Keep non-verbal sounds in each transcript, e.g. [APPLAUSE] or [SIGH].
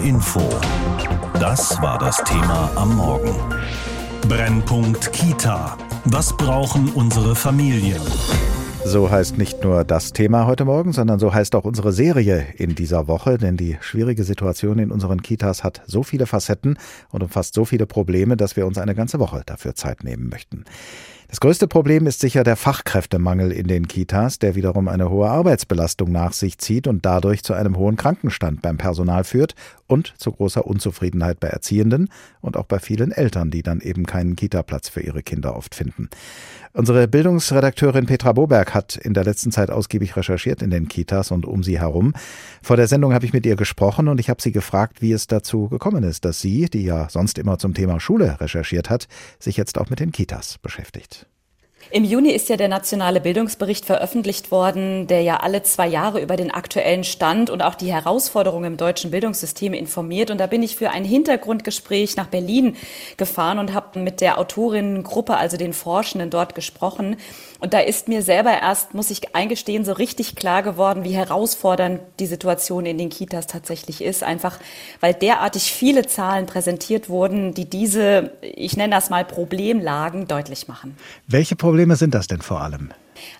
Info. Das war das Thema am Morgen. Brennpunkt Kita. Was brauchen unsere Familien? So heißt nicht nur das Thema heute Morgen, sondern so heißt auch unsere Serie in dieser Woche, denn die schwierige Situation in unseren Kitas hat so viele Facetten und umfasst so viele Probleme, dass wir uns eine ganze Woche dafür Zeit nehmen möchten. Das größte Problem ist sicher der Fachkräftemangel in den Kitas, der wiederum eine hohe Arbeitsbelastung nach sich zieht und dadurch zu einem hohen Krankenstand beim Personal führt und zu großer Unzufriedenheit bei Erziehenden und auch bei vielen Eltern, die dann eben keinen Kitaplatz für ihre Kinder oft finden. Unsere Bildungsredakteurin Petra Boberg hat in der letzten Zeit ausgiebig recherchiert in den Kitas und um sie herum. Vor der Sendung habe ich mit ihr gesprochen und ich habe sie gefragt, wie es dazu gekommen ist, dass sie, die ja sonst immer zum Thema Schule recherchiert hat, sich jetzt auch mit den Kitas beschäftigt. Im Juni ist ja der nationale Bildungsbericht veröffentlicht worden, der ja alle zwei Jahre über den aktuellen Stand und auch die Herausforderungen im deutschen Bildungssystem informiert. Und da bin ich für ein Hintergrundgespräch nach Berlin gefahren und habe mit der Autorinnengruppe, also den Forschenden dort gesprochen. Und da ist mir selber erst, muss ich eingestehen, so richtig klar geworden, wie herausfordernd die Situation in den Kitas tatsächlich ist. Einfach, weil derartig viele Zahlen präsentiert wurden, die diese, ich nenne das mal Problemlagen deutlich machen. Welche Probleme sind das denn vor allem?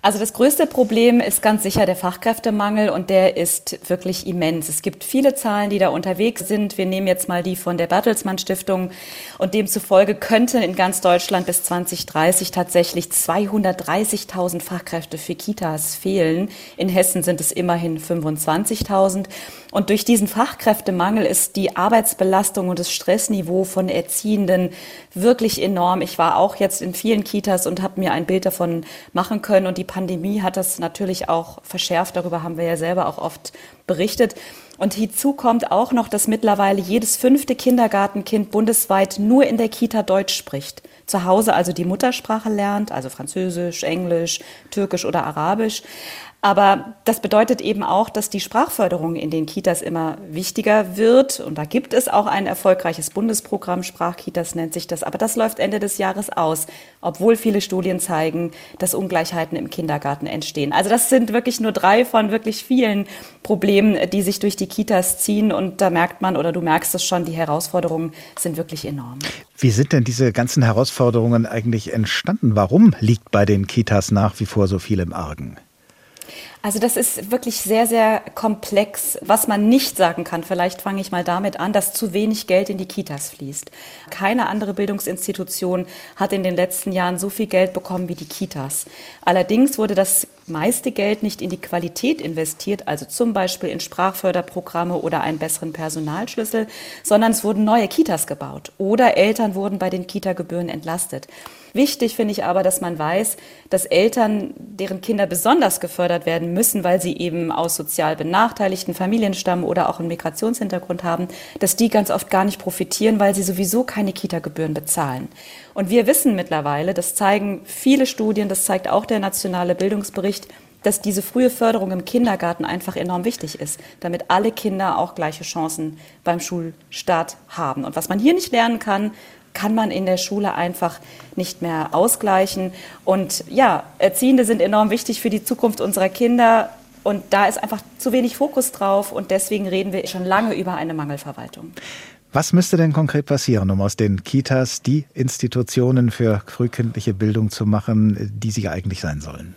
Also das größte Problem ist ganz sicher der Fachkräftemangel und der ist wirklich immens. Es gibt viele Zahlen, die da unterwegs sind. Wir nehmen jetzt mal die von der Bertelsmann Stiftung und demzufolge könnten in ganz Deutschland bis 2030 tatsächlich 230.000 Fachkräfte für Kitas fehlen. In Hessen sind es immerhin 25.000. Und durch diesen Fachkräftemangel ist die Arbeitsbelastung und das Stressniveau von Erziehenden wirklich enorm. Ich war auch jetzt in vielen Kitas und habe mir ein Bild davon machen können. Und die Pandemie hat das natürlich auch verschärft. Darüber haben wir ja selber auch oft berichtet. Und hinzu kommt auch noch, dass mittlerweile jedes fünfte Kindergartenkind bundesweit nur in der Kita Deutsch spricht. Zu Hause also die Muttersprache lernt, also Französisch, Englisch, Türkisch oder Arabisch. Aber das bedeutet eben auch, dass die Sprachförderung in den Kitas immer wichtiger wird. Und da gibt es auch ein erfolgreiches Bundesprogramm, Sprachkitas nennt sich das. Aber das läuft Ende des Jahres aus, obwohl viele Studien zeigen, dass Ungleichheiten im Kindergarten entstehen. Also das sind wirklich nur drei von wirklich vielen Problemen, die sich durch die Kitas ziehen. Und da merkt man, oder du merkst es schon, die Herausforderungen sind wirklich enorm. Wie sind denn diese ganzen Herausforderungen eigentlich entstanden? Warum liegt bei den Kitas nach wie vor so viel im Argen? Also das ist wirklich sehr, sehr komplex. Was man nicht sagen kann, vielleicht fange ich mal damit an, dass zu wenig Geld in die Kitas fließt. Keine andere Bildungsinstitution hat in den letzten Jahren so viel Geld bekommen wie die Kitas. Allerdings wurde das meiste Geld nicht in die Qualität investiert, also zum Beispiel in Sprachförderprogramme oder einen besseren Personalschlüssel, sondern es wurden neue Kitas gebaut oder Eltern wurden bei den Kita-Gebühren entlastet. Wichtig finde ich aber, dass man weiß, dass Eltern, deren Kinder besonders gefördert werden müssen, weil sie eben aus sozial benachteiligten Familien stammen oder auch einen Migrationshintergrund haben, dass die ganz oft gar nicht profitieren, weil sie sowieso keine Kita-Gebühren bezahlen. Und wir wissen mittlerweile, das zeigen viele Studien, das zeigt auch der nationale Bildungsbericht, dass diese frühe Förderung im Kindergarten einfach enorm wichtig ist, damit alle Kinder auch gleiche Chancen beim Schulstart haben. Und was man hier nicht lernen kann, kann man in der Schule einfach nicht mehr ausgleichen. Und ja, Erziehende sind enorm wichtig für die Zukunft unserer Kinder. Und da ist einfach zu wenig Fokus drauf. Und deswegen reden wir schon lange über eine Mangelverwaltung. Was müsste denn konkret passieren, um aus den Kitas die Institutionen für frühkindliche Bildung zu machen, die sie eigentlich sein sollen?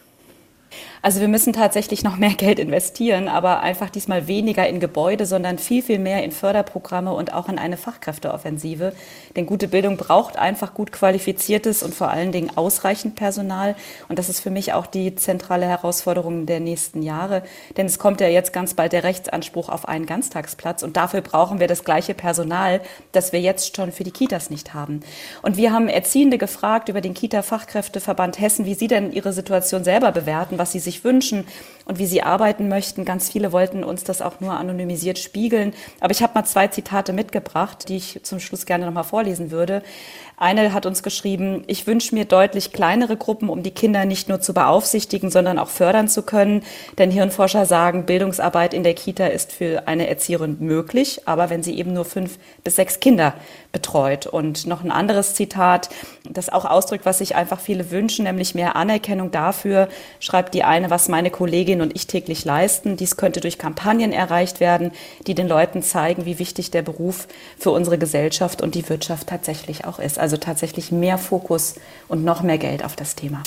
Also wir müssen tatsächlich noch mehr [LAUGHS] Geld investieren, aber einfach diesmal weniger in Gebäude, sondern viel, viel mehr in Förderprogramme und auch in eine Fachkräfteoffensive. Denn gute Bildung braucht einfach gut qualifiziertes und vor allen Dingen ausreichend Personal. Und das ist für mich auch die zentrale Herausforderung der nächsten Jahre. Denn es kommt ja jetzt ganz bald der Rechtsanspruch auf einen Ganztagsplatz. Und dafür brauchen wir das gleiche Personal, das wir jetzt schon für die Kitas nicht haben. Und wir haben Erziehende gefragt über den Kita-Fachkräfteverband Hessen, wie sie denn ihre Situation selber bewerten, was sie sich sich wünschen und wie sie arbeiten möchten. Ganz viele wollten uns das auch nur anonymisiert spiegeln. Aber ich habe mal zwei Zitate mitgebracht, die ich zum Schluss gerne noch mal vorlesen würde. Eine hat uns geschrieben, ich wünsche mir deutlich kleinere Gruppen, um die Kinder nicht nur zu beaufsichtigen, sondern auch fördern zu können. Denn Hirnforscher sagen, Bildungsarbeit in der Kita ist für eine Erzieherin möglich, aber wenn sie eben nur fünf bis sechs Kinder betreut. Und noch ein anderes Zitat, das auch ausdrückt, was sich einfach viele wünschen, nämlich mehr Anerkennung dafür, schreibt die eine, was meine Kollegin Kolleginnen und ich täglich leisten. Dies könnte durch Kampagnen erreicht werden, die den Leuten zeigen, wie wichtig der Beruf für unsere Gesellschaft und die Wirtschaft tatsächlich auch ist. Also tatsächlich mehr Fokus und noch mehr Geld auf das Thema.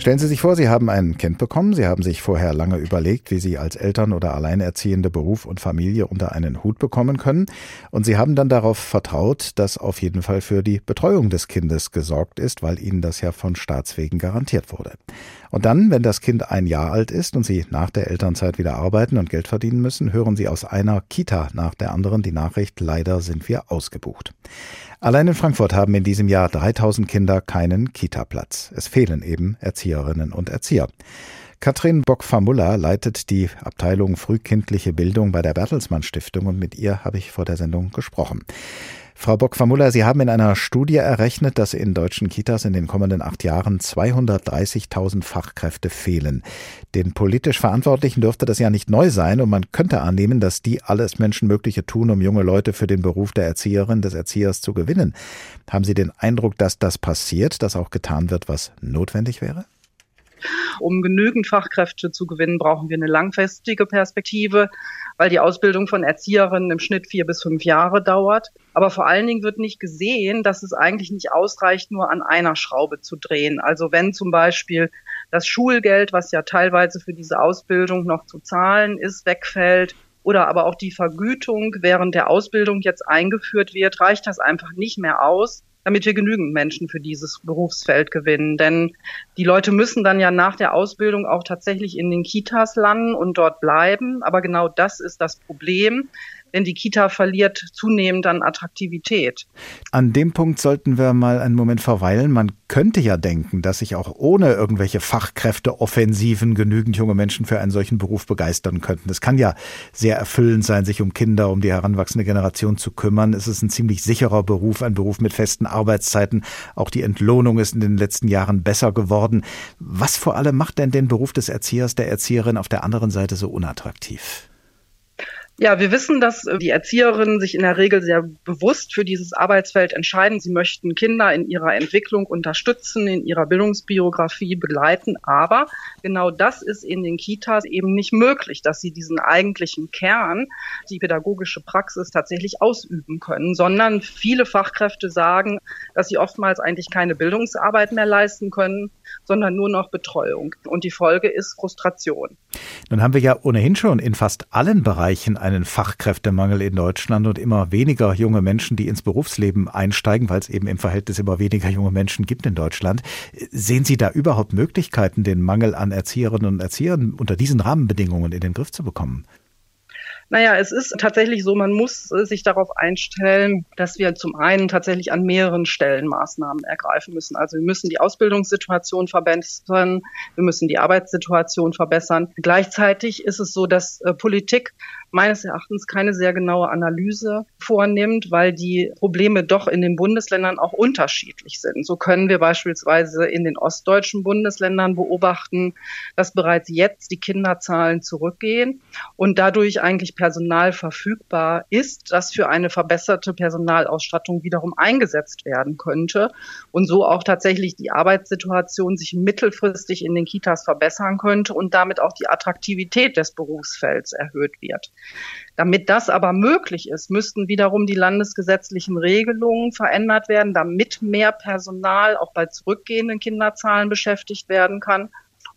Stellen Sie sich vor, Sie haben ein Kind bekommen. Sie haben sich vorher lange überlegt, wie Sie als Eltern oder Alleinerziehende Beruf und Familie unter einen Hut bekommen können. Und Sie haben dann darauf vertraut, dass auf jeden Fall für die Betreuung des Kindes gesorgt ist, weil Ihnen das ja von Staatswegen garantiert wurde. Und dann, wenn das Kind ein Jahr alt ist und Sie nach der Elternzeit wieder arbeiten und Geld verdienen müssen, hören Sie aus einer Kita nach der anderen die Nachricht, leider sind wir ausgebucht. Allein in Frankfurt haben in diesem Jahr 3000 Kinder keinen Kita-Platz. Es fehlen eben Erzieherinnen und Erzieher. Katrin Bock-Famulla leitet die Abteilung Frühkindliche Bildung bei der Bertelsmann Stiftung und mit ihr habe ich vor der Sendung gesprochen. Frau Bock-Famulla, Sie haben in einer Studie errechnet, dass in deutschen Kitas in den kommenden acht Jahren 230.000 Fachkräfte fehlen. Den politisch Verantwortlichen dürfte das ja nicht neu sein und man könnte annehmen, dass die alles Menschenmögliche tun, um junge Leute für den Beruf der Erzieherin, des Erziehers zu gewinnen. Haben Sie den Eindruck, dass das passiert, dass auch getan wird, was notwendig wäre? Um genügend Fachkräfte zu gewinnen, brauchen wir eine langfristige Perspektive, weil die Ausbildung von Erzieherinnen im Schnitt vier bis fünf Jahre dauert. Aber vor allen Dingen wird nicht gesehen, dass es eigentlich nicht ausreicht, nur an einer Schraube zu drehen. Also wenn zum Beispiel das Schulgeld, was ja teilweise für diese Ausbildung noch zu zahlen ist, wegfällt, oder aber auch die Vergütung während der Ausbildung jetzt eingeführt wird, reicht das einfach nicht mehr aus, damit wir genügend Menschen für dieses Berufsfeld gewinnen. Denn die Leute müssen dann ja nach der Ausbildung auch tatsächlich in den Kitas landen und dort bleiben. Aber genau das ist das Problem denn die Kita verliert zunehmend an Attraktivität. An dem Punkt sollten wir mal einen Moment verweilen. Man könnte ja denken, dass sich auch ohne irgendwelche Fachkräfteoffensiven genügend junge Menschen für einen solchen Beruf begeistern könnten. Es kann ja sehr erfüllend sein, sich um Kinder, um die heranwachsende Generation zu kümmern. Es ist ein ziemlich sicherer Beruf, ein Beruf mit festen Arbeitszeiten. Auch die Entlohnung ist in den letzten Jahren besser geworden. Was vor allem macht denn den Beruf des Erziehers, der Erzieherin auf der anderen Seite so unattraktiv? Ja, wir wissen, dass äh, die Erzieherinnen sich in der Regel sehr bewusst für dieses Arbeitsfeld entscheiden. Sie möchten Kinder in ihrer Entwicklung unterstützen, in ihrer Bildungsbiografie begleiten. Aber genau das ist in den Kitas eben nicht möglich, dass sie diesen eigentlichen Kern, die pädagogische Praxis tatsächlich ausüben können, sondern viele Fachkräfte sagen, dass sie oftmals eigentlich keine Bildungsarbeit mehr leisten können, sondern nur noch Betreuung. Und die Folge ist Frustration. Nun haben wir ja ohnehin schon in fast allen Bereichen einen Fachkräftemangel in Deutschland und immer weniger junge Menschen, die ins Berufsleben einsteigen, weil es eben im Verhältnis immer weniger junge Menschen gibt in Deutschland. Sehen Sie da überhaupt Möglichkeiten, den Mangel an Erzieherinnen und Erziehern unter diesen Rahmenbedingungen in den Griff zu bekommen? Naja, es ist tatsächlich so, man muss äh, sich darauf einstellen, dass wir zum einen tatsächlich an mehreren Stellen Maßnahmen ergreifen müssen. Also wir müssen die Ausbildungssituation verbessern, wir müssen die Arbeitssituation verbessern. Gleichzeitig ist es so, dass äh, Politik meines Erachtens keine sehr genaue Analyse vornimmt, weil die Probleme doch in den Bundesländern auch unterschiedlich sind. So können wir beispielsweise in den ostdeutschen Bundesländern beobachten, dass bereits jetzt die Kinderzahlen zurückgehen und dadurch eigentlich Personal verfügbar ist, das für eine verbesserte Personalausstattung wiederum eingesetzt werden könnte und so auch tatsächlich die Arbeitssituation sich mittelfristig in den Kitas verbessern könnte und damit auch die Attraktivität des Berufsfelds erhöht wird. Damit das aber möglich ist, müssten wiederum die landesgesetzlichen Regelungen verändert werden, damit mehr Personal auch bei zurückgehenden Kinderzahlen beschäftigt werden kann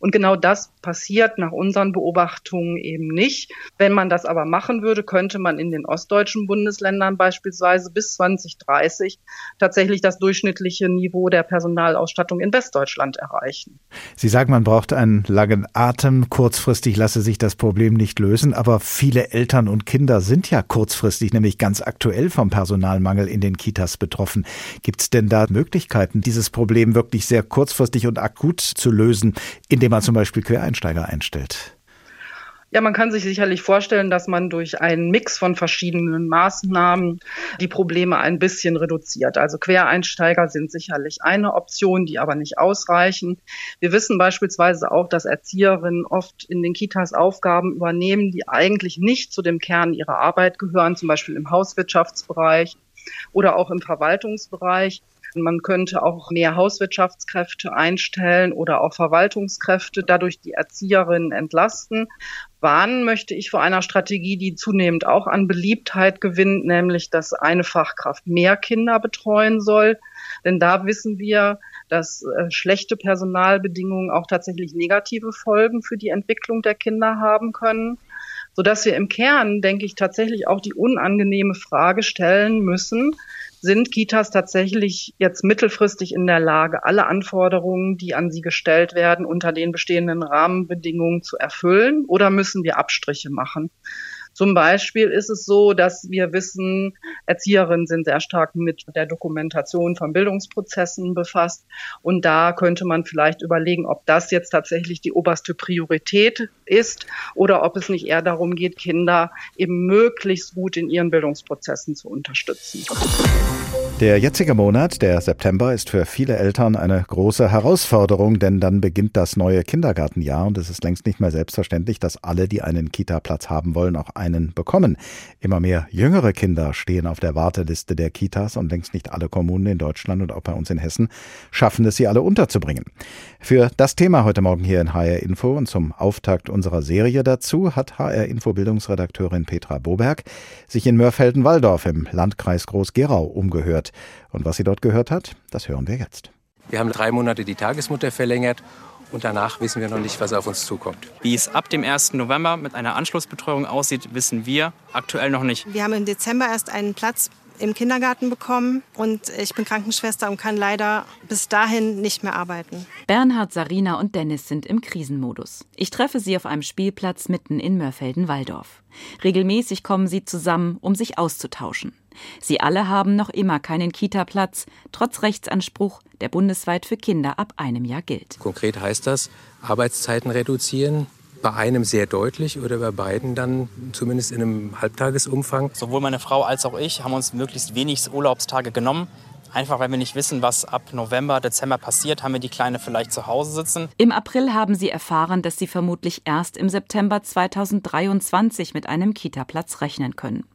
und genau das passiert nach unseren Beobachtungen eben nicht. Wenn man das aber machen würde, könnte man in den ostdeutschen Bundesländern beispielsweise bis 2030 tatsächlich das durchschnittliche Niveau der Personalausstattung in Westdeutschland erreichen. Sie sagen, man braucht einen langen Atem. Kurzfristig lasse sich das Problem nicht lösen, aber viele Eltern und Kinder sind ja kurzfristig, nämlich ganz aktuell vom Personalmangel in den Kitas betroffen. Gibt es denn da Möglichkeiten, dieses Problem wirklich sehr kurzfristig und akut zu lösen, indem man zum Beispiel Quereinsteiger einstellt? Ja, man kann sich sicherlich vorstellen, dass man durch einen Mix von verschiedenen Maßnahmen die Probleme ein bisschen reduziert. Also Quereinsteiger sind sicherlich eine Option, die aber nicht ausreichen. Wir wissen beispielsweise auch, dass Erzieherinnen oft in den Kitas Aufgaben übernehmen, die eigentlich nicht zu dem Kern ihrer Arbeit gehören, zum Beispiel im Hauswirtschaftsbereich oder auch im Verwaltungsbereich. Man könnte auch mehr Hauswirtschaftskräfte einstellen oder auch Verwaltungskräfte, dadurch die Erzieherinnen entlasten. Warnen möchte ich vor einer Strategie, die zunehmend auch an Beliebtheit gewinnt, nämlich dass eine Fachkraft mehr Kinder betreuen soll. Denn da wissen wir, dass äh, schlechte Personalbedingungen auch tatsächlich negative Folgen für die Entwicklung der Kinder haben können sodass wir im Kern, denke ich, tatsächlich auch die unangenehme Frage stellen müssen, sind Kitas tatsächlich jetzt mittelfristig in der Lage, alle Anforderungen, die an sie gestellt werden, unter den bestehenden Rahmenbedingungen zu erfüllen oder müssen wir Abstriche machen? Zum Beispiel ist es so, dass wir wissen, Erzieherinnen sind sehr stark mit der Dokumentation von Bildungsprozessen befasst. Und da könnte man vielleicht überlegen, ob das jetzt tatsächlich die oberste Priorität ist oder ob es nicht eher darum geht, Kinder eben möglichst gut in ihren Bildungsprozessen zu unterstützen. Der jetzige Monat, der September, ist für viele Eltern eine große Herausforderung, denn dann beginnt das neue Kindergartenjahr und es ist längst nicht mehr selbstverständlich, dass alle, die einen Kita-Platz haben wollen, auch einen bekommen. Immer mehr jüngere Kinder stehen auf der Warteliste der Kitas und längst nicht alle Kommunen in Deutschland und auch bei uns in Hessen schaffen es, sie alle unterzubringen. Für das Thema heute Morgen hier in HR Info und zum Auftakt unserer Serie dazu hat HR Info Bildungsredakteurin Petra Boberg sich in Mörfelden-Walldorf im Landkreis Groß-Gerau umgehört. Und was sie dort gehört hat, das hören wir jetzt. Wir haben drei Monate die Tagesmutter verlängert und danach wissen wir noch nicht, was auf uns zukommt. Wie es ab dem 1. November mit einer Anschlussbetreuung aussieht, wissen wir aktuell noch nicht. Wir haben im Dezember erst einen Platz im Kindergarten bekommen und ich bin Krankenschwester und kann leider bis dahin nicht mehr arbeiten. Bernhard, Sarina und Dennis sind im Krisenmodus. Ich treffe sie auf einem Spielplatz mitten in Mörfelden-Walldorf. Regelmäßig kommen sie zusammen, um sich auszutauschen. Sie alle haben noch immer keinen Kita-Platz, trotz Rechtsanspruch, der bundesweit für Kinder ab einem Jahr gilt. Konkret heißt das, Arbeitszeiten reduzieren, bei einem sehr deutlich oder bei beiden dann zumindest in einem Halbtagesumfang. Sowohl meine Frau als auch ich haben uns möglichst wenig Urlaubstage genommen. Einfach weil wir nicht wissen, was ab November, Dezember passiert, haben wir die Kleine vielleicht zu Hause sitzen. Im April haben sie erfahren, dass sie vermutlich erst im September 2023 mit einem Kita-Platz rechnen können.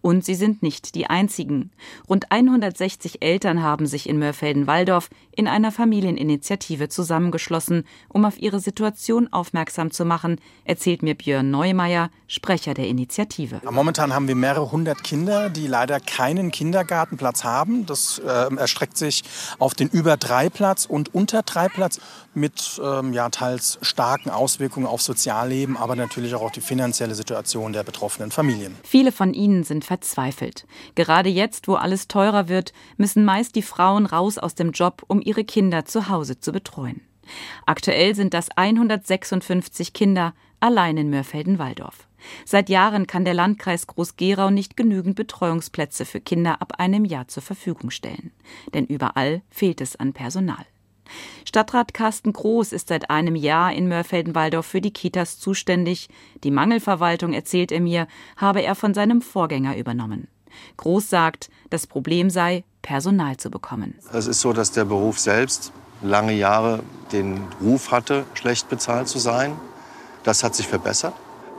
Und sie sind nicht die einzigen. Rund 160 Eltern haben sich in Mörfelden-Walldorf in einer Familieninitiative zusammengeschlossen, um auf ihre Situation aufmerksam zu machen, erzählt mir Björn Neumeier, Sprecher der Initiative. Momentan haben wir mehrere hundert Kinder, die leider keinen Kindergartenplatz haben. Das äh, erstreckt sich auf den über drei Platz und unter drei Platz mit ähm, ja, teils starken Auswirkungen auf Sozialleben, aber natürlich auch auf die finanzielle Situation der betroffenen Familien. Viele von ihnen sind verzweifelt. Gerade jetzt, wo alles teurer wird, müssen meist die Frauen raus aus dem Job, um ihre Kinder zu Hause zu betreuen. Aktuell sind das 156 Kinder allein in Mörfelden-Walldorf. Seit Jahren kann der Landkreis Groß-Gerau nicht genügend Betreuungsplätze für Kinder ab einem Jahr zur Verfügung stellen. Denn überall fehlt es an Personal. Stadtrat Carsten Groß ist seit einem Jahr in Mörfelden-Walldorf für die Kitas zuständig. Die Mangelverwaltung, erzählt er mir, habe er von seinem Vorgänger übernommen. Groß sagt, das Problem sei, Personal zu bekommen. Es ist so, dass der Beruf selbst lange Jahre den Ruf hatte, schlecht bezahlt zu sein. Das hat sich verbessert.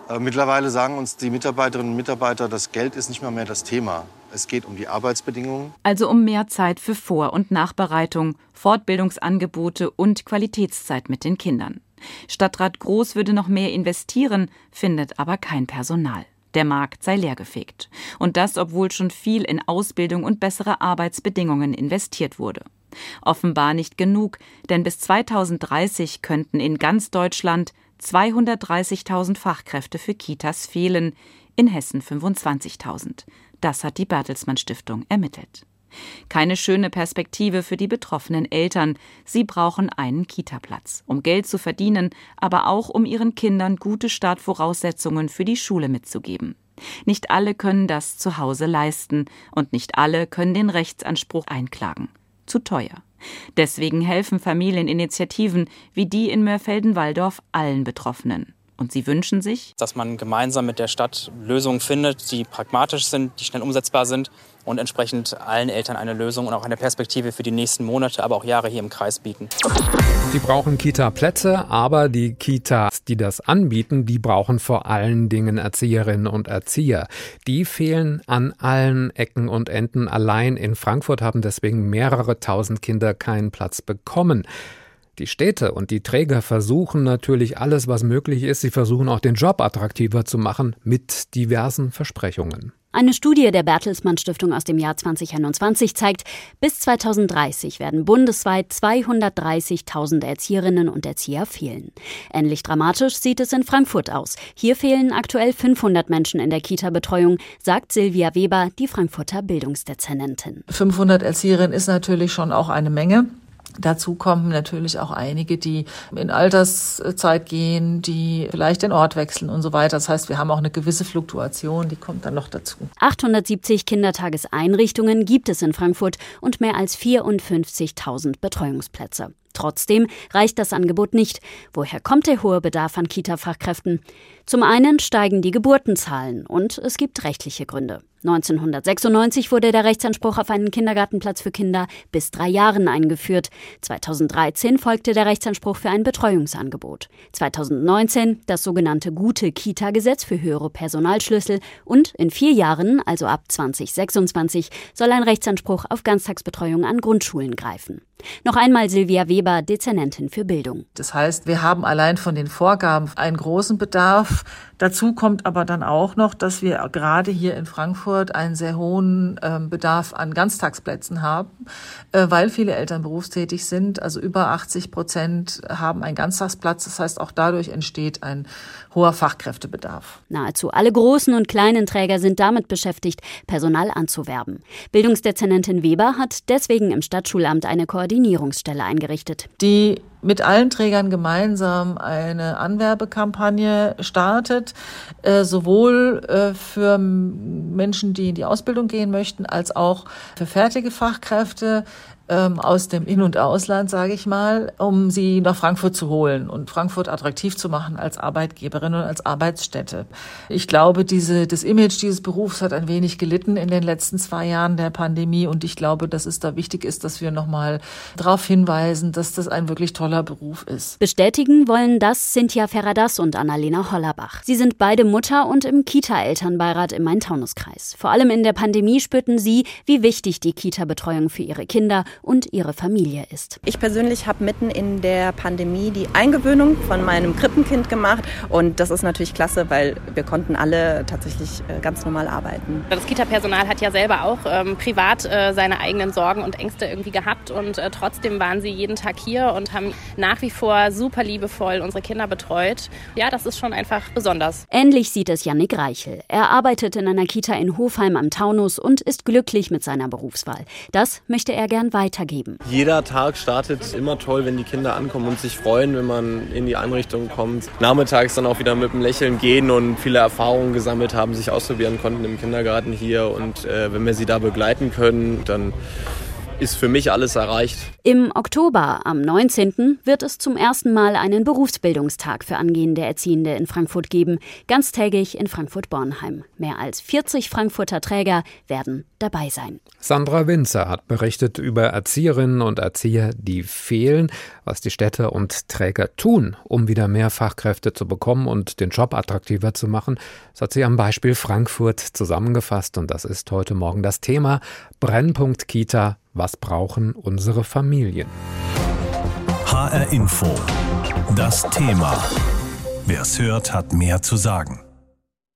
Äh, mittlerweile sagen uns die Mitarbeiterinnen und Mitarbeiter, das Geld ist nicht mehr, mehr das Thema. Es geht um die Arbeitsbedingungen. Also um mehr Zeit für Vor- und Nachbereitung, Fortbildungsangebote und Qualitätszeit mit den Kindern. Stadtrat Groß würde noch mehr investieren, findet aber kein Personal. Der Markt sei leergefegt. Und das, obwohl schon viel in Ausbildung und bessere Arbeitsbedingungen investiert wurde. Offenbar nicht genug, denn bis 2030 könnten in ganz Deutschland 230.000 Fachkräfte für Kitas fehlen, in Hessen 25.000. Das hat die Bertelsmann Stiftung ermittelt. Keine schöne Perspektive für die betroffenen Eltern. Sie brauchen einen Kita-Platz, um Geld zu verdienen, aber auch um ihren Kindern gute Startvoraussetzungen für die Schule mitzugeben. Nicht alle können das zu Hause leisten und nicht alle können den Rechtsanspruch einklagen. Zu teuer. Deswegen helfen Familieninitiativen wie die in Mörfelden-Walldorf allen Betroffenen. Und sie wünschen sich, dass man gemeinsam mit der Stadt Lösungen findet, die pragmatisch sind, die schnell umsetzbar sind und entsprechend allen Eltern eine Lösung und auch eine Perspektive für die nächsten Monate, aber auch Jahre hier im Kreis bieten. Die brauchen Kita-Plätze, aber die Kitas, die das anbieten, die brauchen vor allen Dingen Erzieherinnen und Erzieher. Die fehlen an allen Ecken und Enden. Allein in Frankfurt haben deswegen mehrere tausend Kinder keinen Platz bekommen. Die Städte und die Träger versuchen natürlich alles, was möglich ist. Sie versuchen auch den Job attraktiver zu machen mit diversen Versprechungen. Eine Studie der Bertelsmann Stiftung aus dem Jahr 2021 zeigt, bis 2030 werden bundesweit 230.000 Erzieherinnen und Erzieher fehlen. Ähnlich dramatisch sieht es in Frankfurt aus. Hier fehlen aktuell 500 Menschen in der Kita-Betreuung, sagt Silvia Weber, die Frankfurter Bildungsdezernentin. 500 Erzieherinnen ist natürlich schon auch eine Menge. Dazu kommen natürlich auch einige, die in Alterszeit gehen, die vielleicht den Ort wechseln und so weiter. Das heißt, wir haben auch eine gewisse Fluktuation, die kommt dann noch dazu. 870 Kindertageseinrichtungen gibt es in Frankfurt und mehr als 54.000 Betreuungsplätze. Trotzdem reicht das Angebot nicht. Woher kommt der hohe Bedarf an Kita-Fachkräften? Zum einen steigen die Geburtenzahlen und es gibt rechtliche Gründe. 1996 wurde der Rechtsanspruch auf einen Kindergartenplatz für Kinder bis drei Jahren eingeführt. 2013 folgte der Rechtsanspruch für ein Betreuungsangebot. 2019 das sogenannte Gute Kita-Gesetz für höhere Personalschlüssel und in vier Jahren, also ab 2026, soll ein Rechtsanspruch auf Ganztagsbetreuung an Grundschulen greifen. Noch einmal Silvia Weber, Dezernentin für Bildung. Das heißt, wir haben allein von den Vorgaben einen großen Bedarf. Dazu kommt aber dann auch noch, dass wir gerade hier in Frankfurt einen sehr hohen ähm, Bedarf an Ganztagsplätzen haben, äh, weil viele Eltern berufstätig sind. Also über 80 Prozent haben einen Ganztagsplatz. Das heißt, auch dadurch entsteht ein hoher Fachkräftebedarf. Nahezu alle großen und kleinen Träger sind damit beschäftigt, Personal anzuwerben. Bildungsdezernentin Weber hat deswegen im Stadtschulamt eine Koordinierungsstelle eingerichtet. Die mit allen Trägern gemeinsam eine Anwerbekampagne startet, äh, sowohl äh, für Menschen, die in die Ausbildung gehen möchten, als auch für fertige Fachkräfte ähm, aus dem In- und Ausland, sage ich mal, um sie nach Frankfurt zu holen und Frankfurt attraktiv zu machen als Arbeitgeberin und als Arbeitsstätte. Ich glaube, diese, das Image dieses Berufs hat ein wenig gelitten in den letzten zwei Jahren der Pandemie und ich glaube, dass es da wichtig ist, dass wir nochmal darauf hinweisen, dass das ein wirklich toller Beruf ist. Bestätigen wollen das Cynthia Ferradas und Annalena Hollerbach. Sie sind beide Mutter und im Kita-Elternbeirat im Main-Taunus-Kreis. Vor allem in der Pandemie spürten sie, wie wichtig die Kita-Betreuung für ihre Kinder und ihre Familie ist. Ich persönlich habe mitten in der Pandemie die Eingewöhnung von meinem Krippenkind gemacht und das ist natürlich klasse, weil wir konnten alle tatsächlich äh, ganz normal arbeiten. Das Kita-Personal hat ja selber auch ähm, privat äh, seine eigenen Sorgen und Ängste irgendwie gehabt und äh, trotzdem waren sie jeden Tag hier und haben nach wie vor super liebevoll unsere Kinder betreut. Ja, das ist schon einfach besonders. Ähnlich sieht es Yannick Reichel. Er arbeitet in einer Kita in Hofheim am Taunus und ist glücklich mit seiner Berufswahl. Das möchte er gern weitergeben. Jeder Tag startet immer toll, wenn die Kinder ankommen und sich freuen, wenn man in die Einrichtung kommt. Nachmittags dann auch wieder mit einem Lächeln gehen und viele Erfahrungen gesammelt haben, sich ausprobieren konnten im Kindergarten hier. Und äh, wenn wir sie da begleiten können, dann ist für mich alles erreicht. Im Oktober, am 19., wird es zum ersten Mal einen Berufsbildungstag für angehende Erziehende in Frankfurt geben, ganztägig in Frankfurt-Bornheim. Mehr als 40 Frankfurter Träger werden dabei sein. Sandra Winzer hat berichtet über Erzieherinnen und Erzieher, die fehlen, was die Städte und Träger tun, um wieder mehr Fachkräfte zu bekommen und den Job attraktiver zu machen. Das hat sie am Beispiel Frankfurt zusammengefasst und das ist heute Morgen das Thema Brennpunkt Kita. Was brauchen unsere Familien? HR Info. Das Thema. Wer es hört, hat mehr zu sagen.